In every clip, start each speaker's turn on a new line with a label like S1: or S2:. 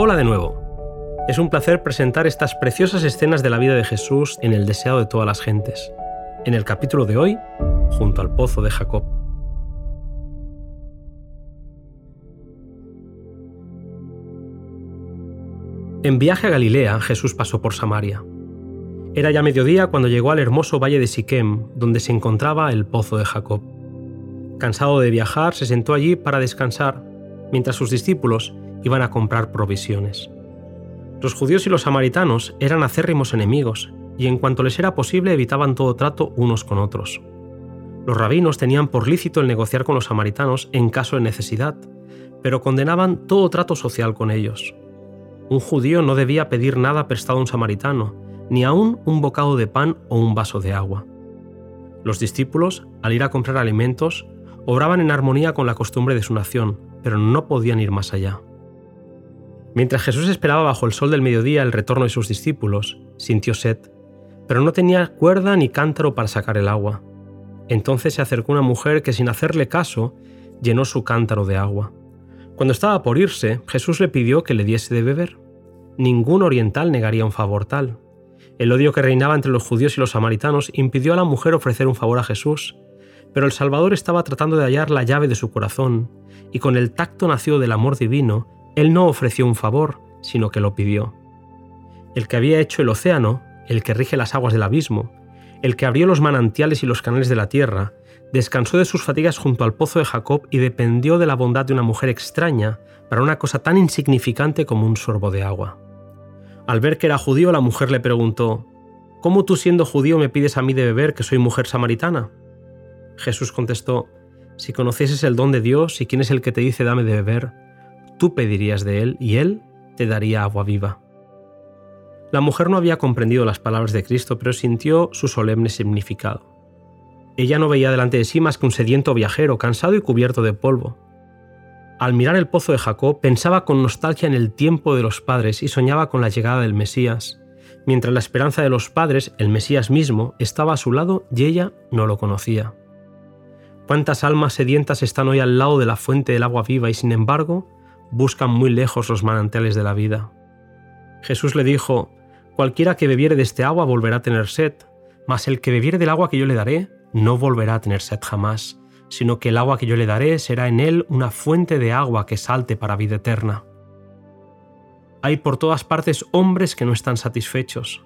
S1: Hola de nuevo. Es un placer presentar estas preciosas escenas de la vida de Jesús en el deseado de todas las gentes. En el capítulo de hoy, junto al pozo de Jacob. En viaje a Galilea, Jesús pasó por Samaria. Era ya mediodía cuando llegó al hermoso valle de Siquem, donde se encontraba el pozo de Jacob. Cansado de viajar, se sentó allí para descansar, mientras sus discípulos iban a comprar provisiones. Los judíos y los samaritanos eran acérrimos enemigos, y en cuanto les era posible evitaban todo trato unos con otros. Los rabinos tenían por lícito el negociar con los samaritanos en caso de necesidad, pero condenaban todo trato social con ellos. Un judío no debía pedir nada prestado a un samaritano, ni aun un bocado de pan o un vaso de agua. Los discípulos, al ir a comprar alimentos, obraban en armonía con la costumbre de su nación, pero no podían ir más allá. Mientras Jesús esperaba bajo el sol del mediodía el retorno de sus discípulos, sintió sed, pero no tenía cuerda ni cántaro para sacar el agua. Entonces se acercó una mujer que sin hacerle caso llenó su cántaro de agua. Cuando estaba por irse, Jesús le pidió que le diese de beber. Ningún oriental negaría un favor tal. El odio que reinaba entre los judíos y los samaritanos impidió a la mujer ofrecer un favor a Jesús, pero el Salvador estaba tratando de hallar la llave de su corazón, y con el tacto nacido del amor divino, él no ofreció un favor, sino que lo pidió. El que había hecho el océano, el que rige las aguas del abismo, el que abrió los manantiales y los canales de la tierra, descansó de sus fatigas junto al pozo de Jacob y dependió de la bondad de una mujer extraña para una cosa tan insignificante como un sorbo de agua. Al ver que era judío, la mujer le preguntó, ¿Cómo tú siendo judío me pides a mí de beber que soy mujer samaritana? Jesús contestó, Si conocieses el don de Dios y quién es el que te dice dame de beber, tú pedirías de él y él te daría agua viva. La mujer no había comprendido las palabras de Cristo, pero sintió su solemne significado. Ella no veía delante de sí más que un sediento viajero, cansado y cubierto de polvo. Al mirar el pozo de Jacob, pensaba con nostalgia en el tiempo de los padres y soñaba con la llegada del Mesías, mientras la esperanza de los padres, el Mesías mismo, estaba a su lado y ella no lo conocía. ¿Cuántas almas sedientas están hoy al lado de la fuente del agua viva y sin embargo buscan muy lejos los manantiales de la vida. Jesús le dijo, Cualquiera que bebiere de este agua volverá a tener sed, mas el que bebiere del agua que yo le daré no volverá a tener sed jamás, sino que el agua que yo le daré será en él una fuente de agua que salte para vida eterna. Hay por todas partes hombres que no están satisfechos,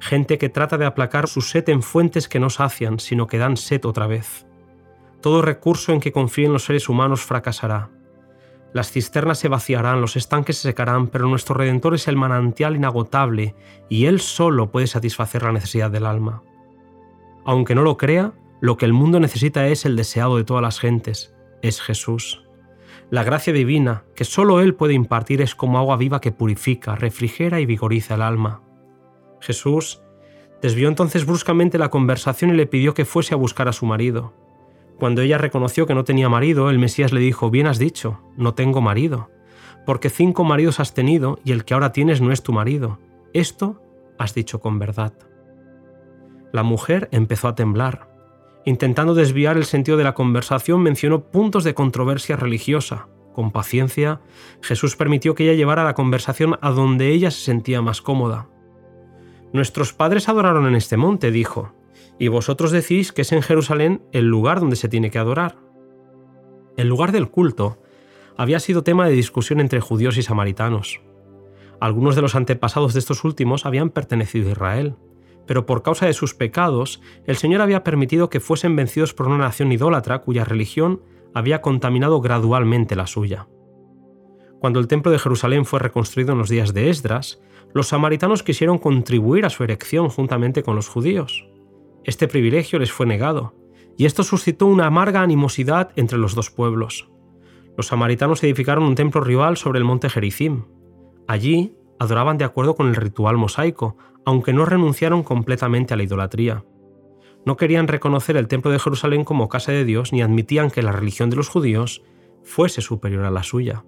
S1: gente que trata de aplacar su sed en fuentes que no sacian, sino que dan sed otra vez. Todo recurso en que confíen los seres humanos fracasará. Las cisternas se vaciarán, los estanques se secarán, pero nuestro Redentor es el manantial inagotable y Él solo puede satisfacer la necesidad del alma. Aunque no lo crea, lo que el mundo necesita es el deseado de todas las gentes, es Jesús. La gracia divina, que solo Él puede impartir, es como agua viva que purifica, refrigera y vigoriza el alma. Jesús desvió entonces bruscamente la conversación y le pidió que fuese a buscar a su marido. Cuando ella reconoció que no tenía marido, el Mesías le dijo, bien has dicho, no tengo marido, porque cinco maridos has tenido y el que ahora tienes no es tu marido. Esto has dicho con verdad. La mujer empezó a temblar. Intentando desviar el sentido de la conversación, mencionó puntos de controversia religiosa. Con paciencia, Jesús permitió que ella llevara la conversación a donde ella se sentía más cómoda. Nuestros padres adoraron en este monte, dijo, y vosotros decís que es en Jerusalén el lugar donde se tiene que adorar. El lugar del culto había sido tema de discusión entre judíos y samaritanos. Algunos de los antepasados de estos últimos habían pertenecido a Israel, pero por causa de sus pecados, el Señor había permitido que fuesen vencidos por una nación idólatra cuya religión había contaminado gradualmente la suya. Cuando el templo de Jerusalén fue reconstruido en los días de Esdras, los samaritanos quisieron contribuir a su erección juntamente con los judíos. Este privilegio les fue negado, y esto suscitó una amarga animosidad entre los dos pueblos. Los samaritanos edificaron un templo rival sobre el monte Gerizim. Allí adoraban de acuerdo con el ritual mosaico, aunque no renunciaron completamente a la idolatría. No querían reconocer el templo de Jerusalén como casa de Dios ni admitían que la religión de los judíos fuese superior a la suya.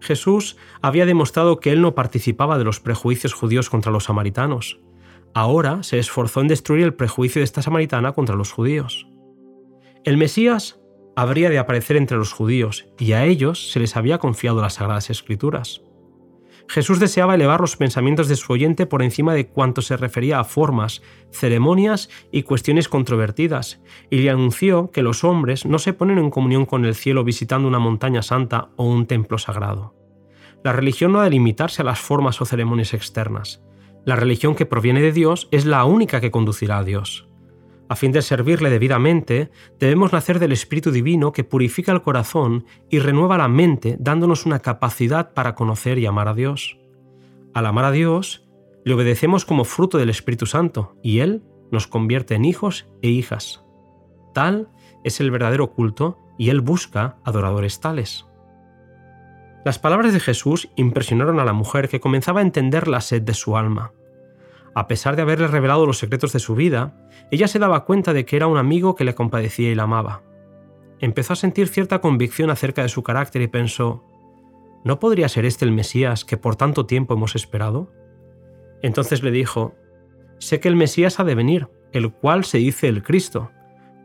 S1: Jesús había demostrado que él no participaba de los prejuicios judíos contra los samaritanos, ahora se esforzó en destruir el prejuicio de esta samaritana contra los judíos. El Mesías habría de aparecer entre los judíos y a ellos se les había confiado las sagradas escrituras. Jesús deseaba elevar los pensamientos de su oyente por encima de cuanto se refería a formas, ceremonias y cuestiones controvertidas, y le anunció que los hombres no se ponen en comunión con el cielo visitando una montaña santa o un templo sagrado. La religión no ha de limitarse a las formas o ceremonias externas. La religión que proviene de Dios es la única que conducirá a Dios. A fin de servirle debidamente, debemos nacer del Espíritu Divino que purifica el corazón y renueva la mente dándonos una capacidad para conocer y amar a Dios. Al amar a Dios, le obedecemos como fruto del Espíritu Santo y Él nos convierte en hijos e hijas. Tal es el verdadero culto y Él busca adoradores tales. Las palabras de Jesús impresionaron a la mujer que comenzaba a entender la sed de su alma. A pesar de haberle revelado los secretos de su vida, ella se daba cuenta de que era un amigo que le compadecía y la amaba. Empezó a sentir cierta convicción acerca de su carácter y pensó, ¿no podría ser este el Mesías que por tanto tiempo hemos esperado? Entonces le dijo, sé que el Mesías ha de venir, el cual se dice el Cristo.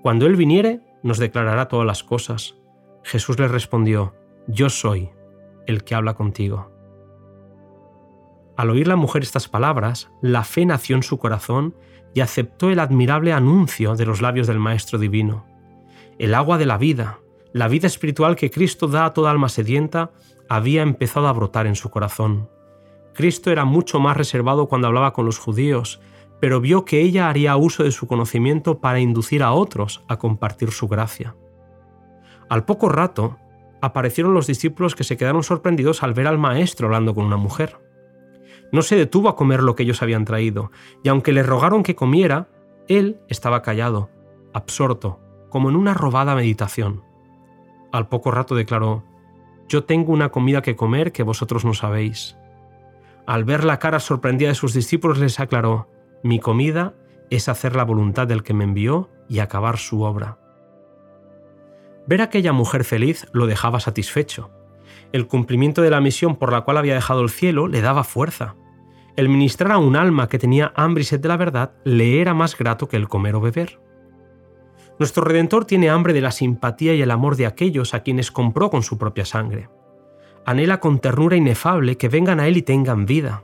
S1: Cuando Él viniere, nos declarará todas las cosas. Jesús le respondió, Yo soy el que habla contigo. Al oír la mujer estas palabras, la fe nació en su corazón y aceptó el admirable anuncio de los labios del Maestro Divino. El agua de la vida, la vida espiritual que Cristo da a toda alma sedienta, había empezado a brotar en su corazón. Cristo era mucho más reservado cuando hablaba con los judíos, pero vio que ella haría uso de su conocimiento para inducir a otros a compartir su gracia. Al poco rato, aparecieron los discípulos que se quedaron sorprendidos al ver al Maestro hablando con una mujer. No se detuvo a comer lo que ellos habían traído, y aunque le rogaron que comiera, él estaba callado, absorto, como en una robada meditación. Al poco rato declaró, Yo tengo una comida que comer que vosotros no sabéis. Al ver la cara sorprendida de sus discípulos les aclaró, Mi comida es hacer la voluntad del que me envió y acabar su obra. Ver a aquella mujer feliz lo dejaba satisfecho, el cumplimiento de la misión por la cual había dejado el cielo le daba fuerza. El ministrar a un alma que tenía hambre y sed de la verdad le era más grato que el comer o beber. Nuestro Redentor tiene hambre de la simpatía y el amor de aquellos a quienes compró con su propia sangre. Anhela con ternura inefable que vengan a Él y tengan vida.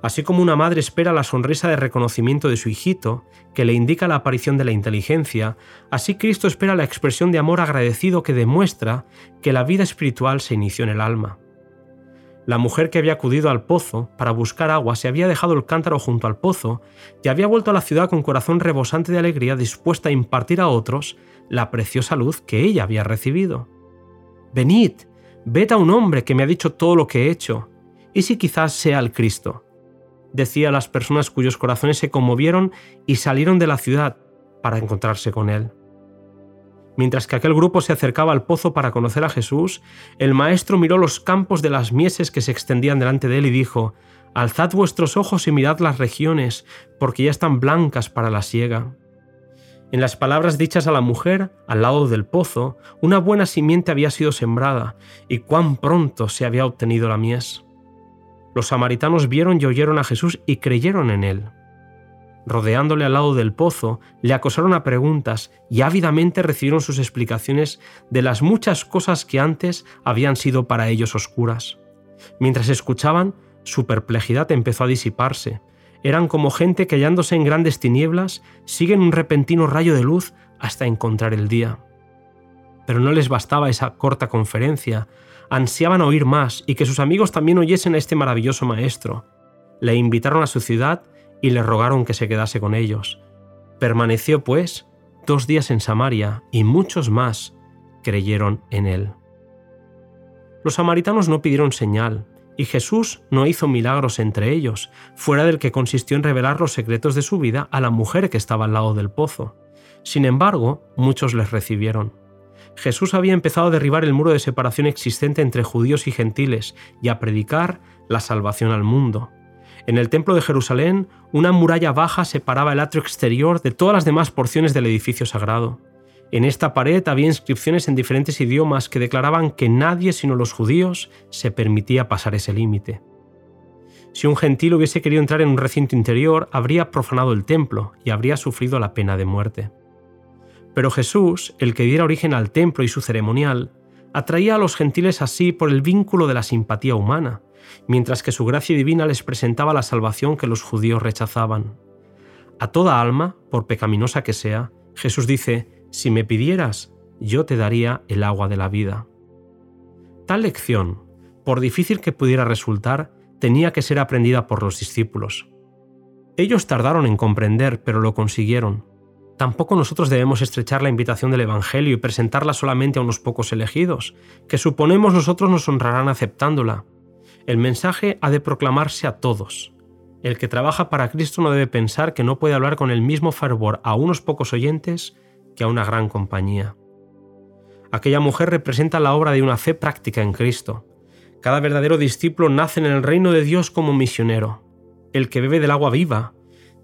S1: Así como una madre espera la sonrisa de reconocimiento de su hijito, que le indica la aparición de la inteligencia, así Cristo espera la expresión de amor agradecido que demuestra que la vida espiritual se inició en el alma. La mujer que había acudido al pozo para buscar agua se había dejado el cántaro junto al pozo y había vuelto a la ciudad con corazón rebosante de alegría dispuesta a impartir a otros la preciosa luz que ella había recibido. Venid, ved a un hombre que me ha dicho todo lo que he hecho, y si quizás sea el Cristo decía a las personas cuyos corazones se conmovieron y salieron de la ciudad para encontrarse con él. Mientras que aquel grupo se acercaba al pozo para conocer a Jesús, el maestro miró los campos de las mieses que se extendían delante de él y dijo, Alzad vuestros ojos y mirad las regiones, porque ya están blancas para la siega. En las palabras dichas a la mujer, al lado del pozo, una buena simiente había sido sembrada, y cuán pronto se había obtenido la mies. Los samaritanos vieron y oyeron a Jesús y creyeron en él. Rodeándole al lado del pozo, le acosaron a preguntas y ávidamente recibieron sus explicaciones de las muchas cosas que antes habían sido para ellos oscuras. Mientras escuchaban, su perplejidad empezó a disiparse. Eran como gente que hallándose en grandes tinieblas siguen un repentino rayo de luz hasta encontrar el día. Pero no les bastaba esa corta conferencia, ansiaban oír más y que sus amigos también oyesen a este maravilloso maestro. Le invitaron a su ciudad y le rogaron que se quedase con ellos. Permaneció, pues, dos días en Samaria y muchos más creyeron en él. Los samaritanos no pidieron señal, y Jesús no hizo milagros entre ellos, fuera del que consistió en revelar los secretos de su vida a la mujer que estaba al lado del pozo. Sin embargo, muchos les recibieron. Jesús había empezado a derribar el muro de separación existente entre judíos y gentiles y a predicar la salvación al mundo. En el templo de Jerusalén, una muralla baja separaba el atrio exterior de todas las demás porciones del edificio sagrado. En esta pared había inscripciones en diferentes idiomas que declaraban que nadie sino los judíos se permitía pasar ese límite. Si un gentil hubiese querido entrar en un recinto interior, habría profanado el templo y habría sufrido la pena de muerte. Pero Jesús, el que diera origen al templo y su ceremonial, atraía a los gentiles así por el vínculo de la simpatía humana, mientras que su gracia divina les presentaba la salvación que los judíos rechazaban. A toda alma, por pecaminosa que sea, Jesús dice, si me pidieras, yo te daría el agua de la vida. Tal lección, por difícil que pudiera resultar, tenía que ser aprendida por los discípulos. Ellos tardaron en comprender, pero lo consiguieron. Tampoco nosotros debemos estrechar la invitación del Evangelio y presentarla solamente a unos pocos elegidos, que suponemos nosotros nos honrarán aceptándola. El mensaje ha de proclamarse a todos. El que trabaja para Cristo no debe pensar que no puede hablar con el mismo fervor a unos pocos oyentes que a una gran compañía. Aquella mujer representa la obra de una fe práctica en Cristo. Cada verdadero discípulo nace en el reino de Dios como misionero. El que bebe del agua viva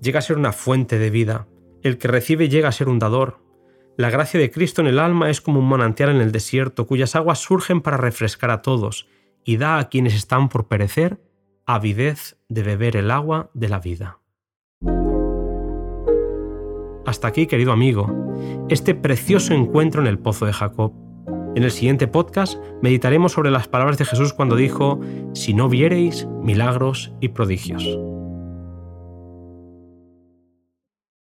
S1: llega a ser una fuente de vida. El que recibe llega a ser un dador. La gracia de Cristo en el alma es como un manantial en el desierto, cuyas aguas surgen para refrescar a todos, y da a quienes están por perecer avidez de beber el agua de la vida. Hasta aquí, querido amigo, este precioso encuentro en el pozo de Jacob. En el siguiente podcast meditaremos sobre las palabras de Jesús cuando dijo, si no viereis milagros y prodigios.